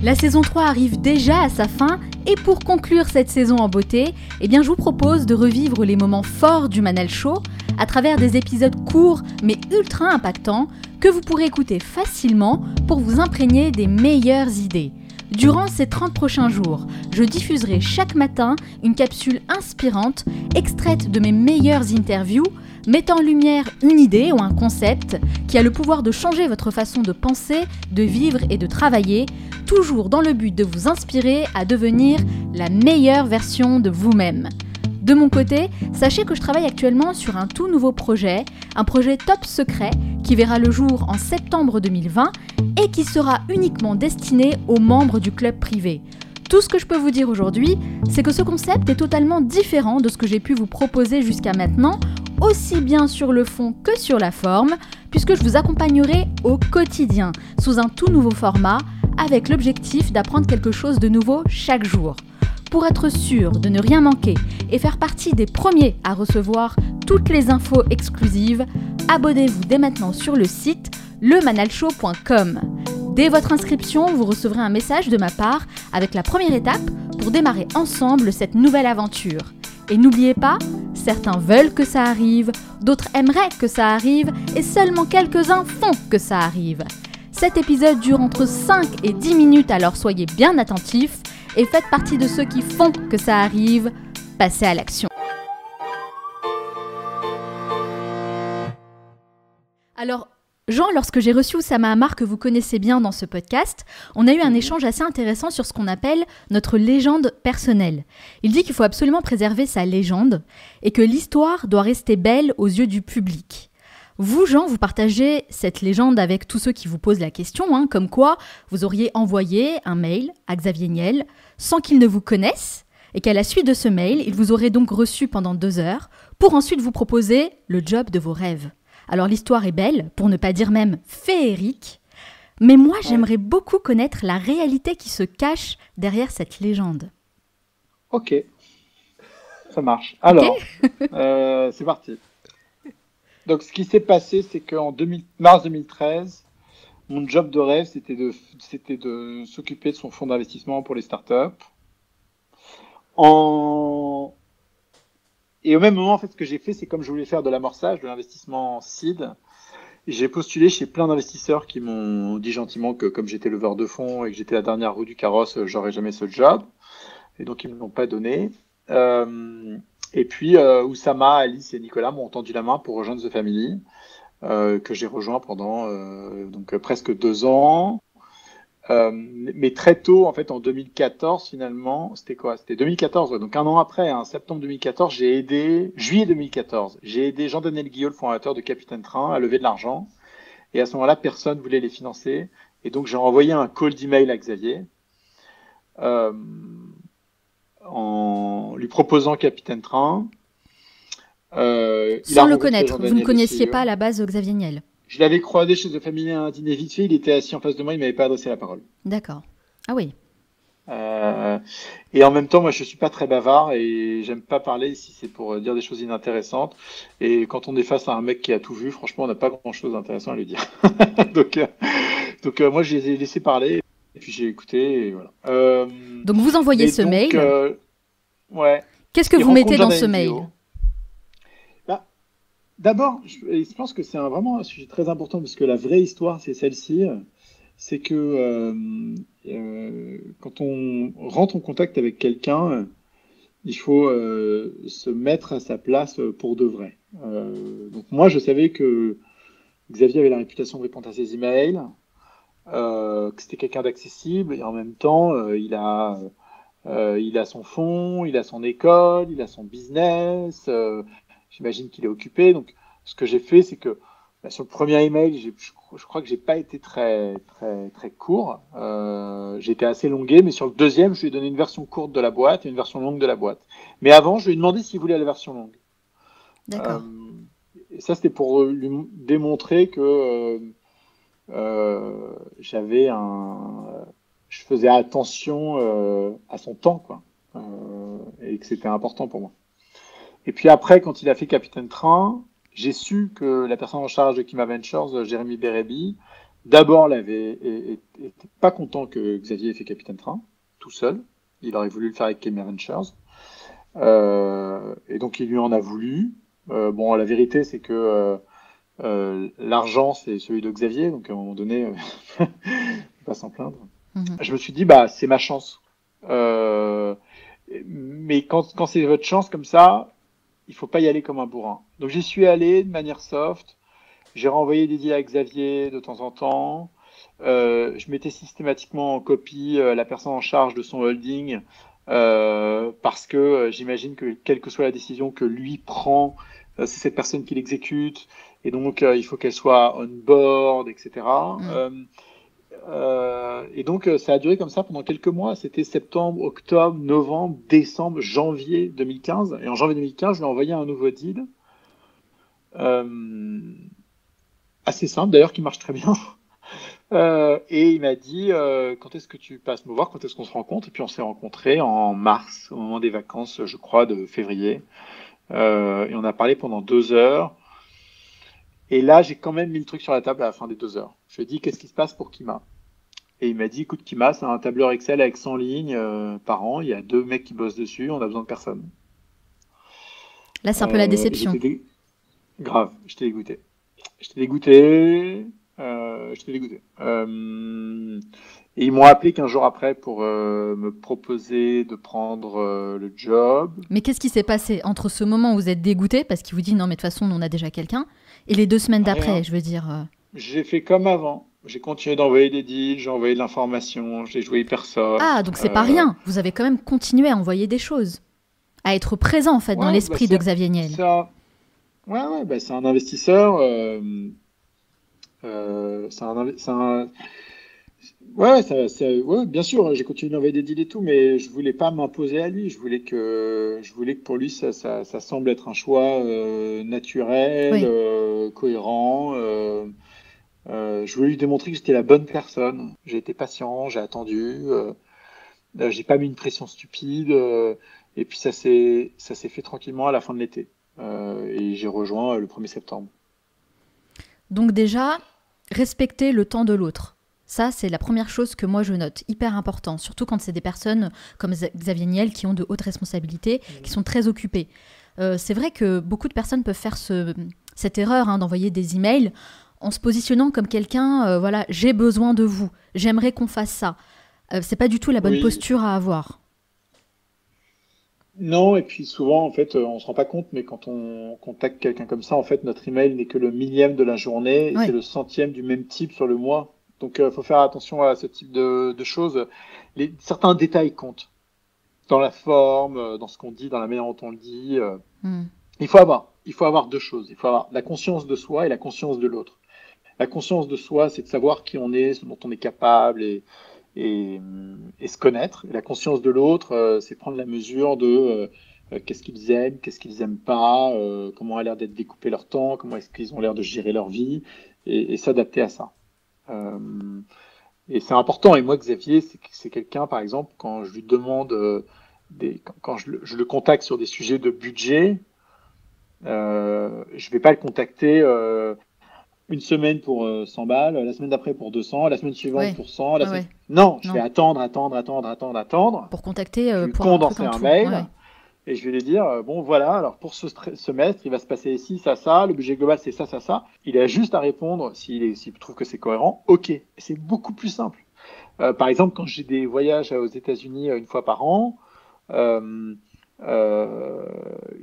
La saison 3 arrive déjà à sa fin et pour conclure cette saison en beauté, eh je vous propose de revivre les moments forts du Manal Show à travers des épisodes courts mais ultra impactants que vous pourrez écouter facilement pour vous imprégner des meilleures idées. Durant ces 30 prochains jours, je diffuserai chaque matin une capsule inspirante extraite de mes meilleures interviews mettant en lumière une idée ou un concept qui a le pouvoir de changer votre façon de penser, de vivre et de travailler, toujours dans le but de vous inspirer à devenir la meilleure version de vous-même. De mon côté, sachez que je travaille actuellement sur un tout nouveau projet, un projet top secret qui verra le jour en septembre 2020 et qui sera uniquement destiné aux membres du club privé. Tout ce que je peux vous dire aujourd'hui, c'est que ce concept est totalement différent de ce que j'ai pu vous proposer jusqu'à maintenant, aussi bien sur le fond que sur la forme, puisque je vous accompagnerai au quotidien, sous un tout nouveau format, avec l'objectif d'apprendre quelque chose de nouveau chaque jour. Pour être sûr de ne rien manquer et faire partie des premiers à recevoir toutes les infos exclusives, abonnez-vous dès maintenant sur le site lemanalshow.com. Dès votre inscription, vous recevrez un message de ma part avec la première étape pour démarrer ensemble cette nouvelle aventure. Et n'oubliez pas, certains veulent que ça arrive, d'autres aimeraient que ça arrive, et seulement quelques-uns font que ça arrive. Cet épisode dure entre 5 et 10 minutes, alors soyez bien attentifs et faites partie de ceux qui font que ça arrive. Passez à l'action. Jean, lorsque j'ai reçu Oussama Amar, que vous connaissez bien dans ce podcast, on a eu un échange assez intéressant sur ce qu'on appelle notre légende personnelle. Il dit qu'il faut absolument préserver sa légende et que l'histoire doit rester belle aux yeux du public. Vous, Jean, vous partagez cette légende avec tous ceux qui vous posent la question, hein, comme quoi vous auriez envoyé un mail à Xavier Niel sans qu'il ne vous connaisse, et qu'à la suite de ce mail, il vous aurait donc reçu pendant deux heures, pour ensuite vous proposer le job de vos rêves. Alors l'histoire est belle, pour ne pas dire même féerique, mais moi j'aimerais beaucoup connaître la réalité qui se cache derrière cette légende. Ok, ça marche. Alors, euh, c'est parti. Donc ce qui s'est passé, c'est qu'en mars 2013, mon job de rêve, c'était de, c'était de s'occuper de son fonds d'investissement pour les startups. En et au même moment, en fait, ce que j'ai fait, c'est comme je voulais faire de l'amorçage, de l'investissement seed, j'ai postulé chez plein d'investisseurs qui m'ont dit gentiment que comme j'étais leveur de fonds et que j'étais la dernière roue du carrosse, j'aurais jamais ce job. Et donc, ils ne me l'ont pas donné. Euh, et puis, euh, Oussama, Alice et Nicolas m'ont tendu la main pour rejoindre The Family, euh, que j'ai rejoint pendant euh, donc presque deux ans. Euh, mais très tôt, en fait, en 2014, finalement, c'était quoi? C'était 2014, donc un an après, hein, septembre 2014, j'ai aidé, juillet 2014, j'ai aidé Jean-Daniel Guillot, le fondateur de Capitaine Train, à lever de l'argent. Et à ce moment-là, personne voulait les financer. Et donc, j'ai envoyé un call d'email à Xavier euh, en lui proposant Capitaine Train. Euh, Sans le connaître, vous ne connaissiez pas à la base Xavier Niel je l'avais croisé chez The Family à un dîner vite fait. Il était assis en face de moi. Il m'avait pas adressé la parole. D'accord. Ah oui. Euh, et en même temps, moi, je suis pas très bavard et j'aime pas parler si c'est pour dire des choses inintéressantes. Et quand on est face à un mec qui a tout vu, franchement, on n'a pas grand chose d'intéressant à lui dire. donc, euh, donc euh, moi, je les ai laissés parler et puis j'ai écté. Et voilà. donc, vous envoyez ce mail. ouais. Qu'est-ce que vous mettez dans ce mail D'abord, je, pense que c'est vraiment un sujet très important parce que la vraie histoire, c'est celle-ci. C'est que euh, euh, quand on rentre en contact avec quelqu'un, il faut euh, se mettre à sa place pour de vrai. donc moi, je savais que Xavier avait la réputation de répondre à ses emails, que c'était quelqu'un d'accessible et en même temps, il a il a son fonds, il a son école, il a son business. J'imagine qu'il est occupé. Donc, ce que j'ai fait, c'est que bah, sur le premier email, je, je, crois que j'ai pas été très très très court. Euh, j'ai été assez longué, mais sur le deuxième, je lui ai donné une version courte de la boîte et une version longue de la boîte. Mais avant, je lui ai demandé s'il voulait la version longue. D'accord. Euh, et ça, c'était pour lui démontrer que euh, euh j'avais un, je faisais attention euh, à son temps, quoi, euh, et que c'était important pour moi. Et puis après, quand il a fait Capitaine Train, j'ai su que la personne en charge de Kima Ventures, Jérémy Bérébi, d'abord, n'était pas content que Xavier ait fait capitaine train, tout seul. Il aurait voulu le faire avec Cameron Rangers. Euh, et donc, il lui en a voulu. Euh, bon, la vérité, c'est que euh, l'argent, c'est celui de Xavier. Donc, à un moment donné, pas s'en plaindre. Mhm. Je me suis dit, bah, c'est ma chance. mais quand, quand c'est votre chance comme ça, il faut pas y aller comme un bourrin. Donc, j'y suis allé de manière soft. J'ai renvoyé des deals à Xavier de temps en temps. Euh, je mettais systématiquement en copie euh, la personne en charge de son holding euh, parce que j'imagine que quelle que soit la décision que lui prend, c'est cette personne qui l'exécute et donc il faut qu'elle soit on board, etc. Mm. et donc ça a duré comme ça pendant quelques mois. C'était septembre, octobre, novembre, décembre, janvier 2015. Et en janvier 2015, je lui ai envoyé un nouveau deal. assez simple d'ailleurs qui marche très bien. Euh, et il m'a dit euh, quand est-ce que tu passes me voir, quand est-ce qu'on se rencontre? Et puis on s'est rencontrés en mars, au moment des vacances, je crois, de février. Euh, et on a parlé pendant deux heures. Et là, j'ai quand même mis le truc sur la table à la fin des deux heures. Je lui ai dit qu'est-ce qui se passe pour Kima? Et il m'a dit écoute, Kima, c'est un tableur Excel avec 100 lignes euh, par an. Il y a deux mecs qui bossent dessus. On a besoin de personne. Là, c'est un peu la déception. Grave, j'étais dégoûté. J'étais dégoûté. Euh, j'étais dégoûté. Euh, et ils m'ont appelé 15 jours après pour euh, me proposer de prendre euh, le job. Mais qu'est-ce qui s'est passé entre ce moment où vous êtes dégoûté, parce qu'il vous dit non, mais de toute façon, on a déjà quelqu'un, et les deux semaines d'après, je veux dire. Euh j'ai fait comme avant. J'ai continué d'envoyer des deals, j'ai envoyé de l'information, j'ai joué hyper soft. Ah, donc c'est pas rien. Vous avez quand même continué à envoyer des choses. À être présent, en fait, dans l'esprit bah, de Xavier Niel. Ça... Ouais, ouais, bah, c'est un investisseur. Euh, c'est un, Ouais, ça, ouais, bien sûr, j'ai continué d'envoyer des deals et tout, mais je voulais pas m'imposer à lui. Je voulais que, je voulais que pour lui, ça, ça, semble être un choix euh, naturel, euh, cohérent. Euh, euh, je voulais lui démontrer que j'étais la bonne personne. J'ai été patient, j'ai attendu, j'ai pas mis une pression stupide, et puis ça s'est, ça s'est fait tranquillement à la fin de l'été. et j'ai rejoint le 1er septembre. Donc déjà, respecter le temps de l'autre. Ça, c'est la première chose que moi je note, hyper important, surtout quand c'est des personnes comme Xavier Niel qui ont de hautes responsabilités, mmh. qui sont très occupées. Euh, c'est vrai que beaucoup de personnes peuvent faire cette erreur hein, d'envoyer des emails en se positionnant comme quelqu'un, euh, voilà, j'ai besoin de vous, j'aimerais qu'on fasse ça. Euh, c'est pas du tout la bonne posture à avoir. Non, et puis souvent, en fait, on se rend pas compte, mais quand on contacte quelqu'un comme ça, en fait, notre email n'est que le millième de la journée et c'est le centième du même type sur le mois. Donc, il euh, faut faire attention à ce type de, choses. Les, certains détails comptent dans la forme, euh, dans ce qu'on dit, dans la manière dont on le dit. Euh. Hmm. Il faut avoir, il faut avoir deux choses. Il faut avoir la conscience de soi et la conscience de l'autre. La conscience de soi, c'est de savoir qui on est, ce dont on est capable et, et, se connaître. la conscience de l'autre, euh, c'est prendre la mesure de euh, euh, qu'est-ce qu'ils aiment, qu'est-ce qu'ils aiment pas, comment a l'air d'être découpé leur temps, comment est-ce qu'ils ont l'air de gérer leur vie, et, s'adapter à ça. et c'est important. Et moi, Xavier, c'est quelqu'un, par exemple, quand je lui demande, des, quand, je, le contacte sur des sujets de budget, euh, je vais pas le contacter une semaine pour 100 euh, balles, la semaine d'après pour 200, la semaine suivante pour 100. Non, je vais attendre, attendre, attendre, attendre, attendre. Pour contacter, euh, pour condenser un, mail. Et je vais lui dire, euh, bon voilà, alors pour ce semestre, il va se passer ici, ça, ça, le budget global c'est ça, ça, ça. Il a juste à répondre s'il trouve que c'est cohérent, ok. C'est beaucoup plus simple. par exemple, quand j'ai des voyages aux États-Unis une fois par an, je,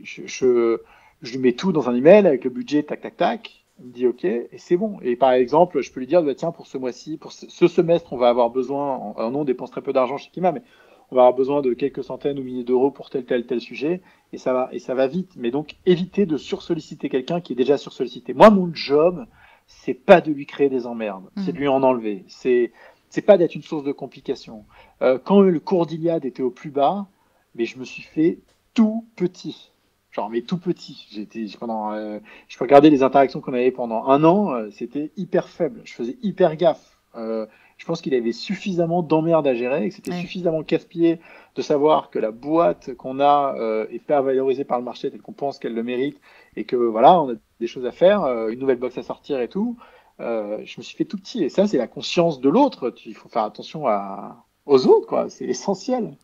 je, je lui mets tout dans un email avec le budget, tac, tac, tac il me dit OK, et c'est bon. Et par exemple, je peux lui dire, bah, tiens, pour ce mois-ci, pour ce semestre, on va avoir besoin, alors non, on dépense très peu d'argent chez Kima, mais on va avoir besoin de quelques centaines ou milliers d'euros pour tel, tel, tel sujet, et ça va, et ça va vite. Mais donc, éviter de sursolliciter quelqu'un qui est déjà sursollicité. Moi, mon job, c'est pas de lui créer des emmerdes, c'est de mmh. lui en enlever. C'est, c'est pas d'être une source de complications. Euh, quand le cours d'Iliade était au plus bas, mais je me suis fait tout petit genre mais tout petit. J'étais pendant, euh, je regarder les interactions qu'on avait pendant un an, euh, c'était hyper faible. Je faisais hyper gaffe. Euh, je pense qu'il avait suffisamment d'emmerdes à gérer, et que c'était suffisamment casse-pied de savoir que la boîte qu'on a est pas valorisée par le marché tel qu'on pense qu'elle le mérite, et que voilà, on a des choses à faire, une nouvelle box à sortir et tout. euh, je me suis fait tout petit. Et ça, c'est la conscience de l'autre. Il faut faire attention à, aux autres, quoi. C'est essentiel.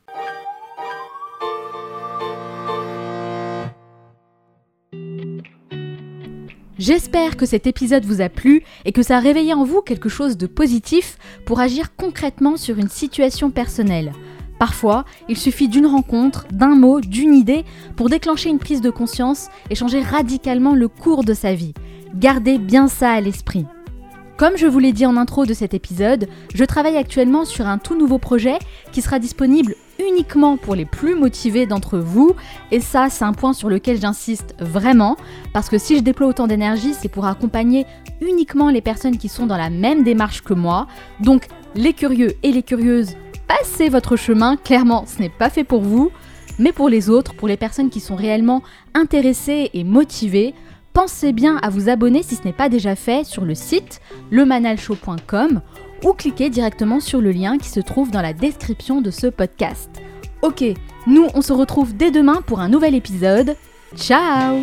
J'espère que cet épisode vous a plu et que ça a réveillé en vous quelque chose de positif pour agir concrètement sur une situation personnelle. Parfois, il suffit d'une rencontre, d'un mot, d'une idée pour déclencher une prise de conscience et changer radicalement le cours de sa vie. Gardez bien ça à l'esprit. Comme je vous l'ai dit en intro de cet épisode, je travaille actuellement sur un tout nouveau projet qui sera disponible uniquement pour les plus motivés d'entre vous. Et ça, c'est un point sur lequel j'insiste vraiment, parce que si je déploie autant d'énergie, c'est pour accompagner uniquement les personnes qui sont dans la même démarche que moi. Donc, les curieux et les curieuses, passez votre chemin, clairement, ce n'est pas fait pour vous. Mais pour les autres, pour les personnes qui sont réellement intéressées et motivées, pensez bien à vous abonner si ce n'est pas déjà fait sur le site lemanalshow.com ou cliquez directement sur le lien qui se trouve dans la description de ce podcast. Ok, nous on se retrouve dès demain pour un nouvel épisode. Ciao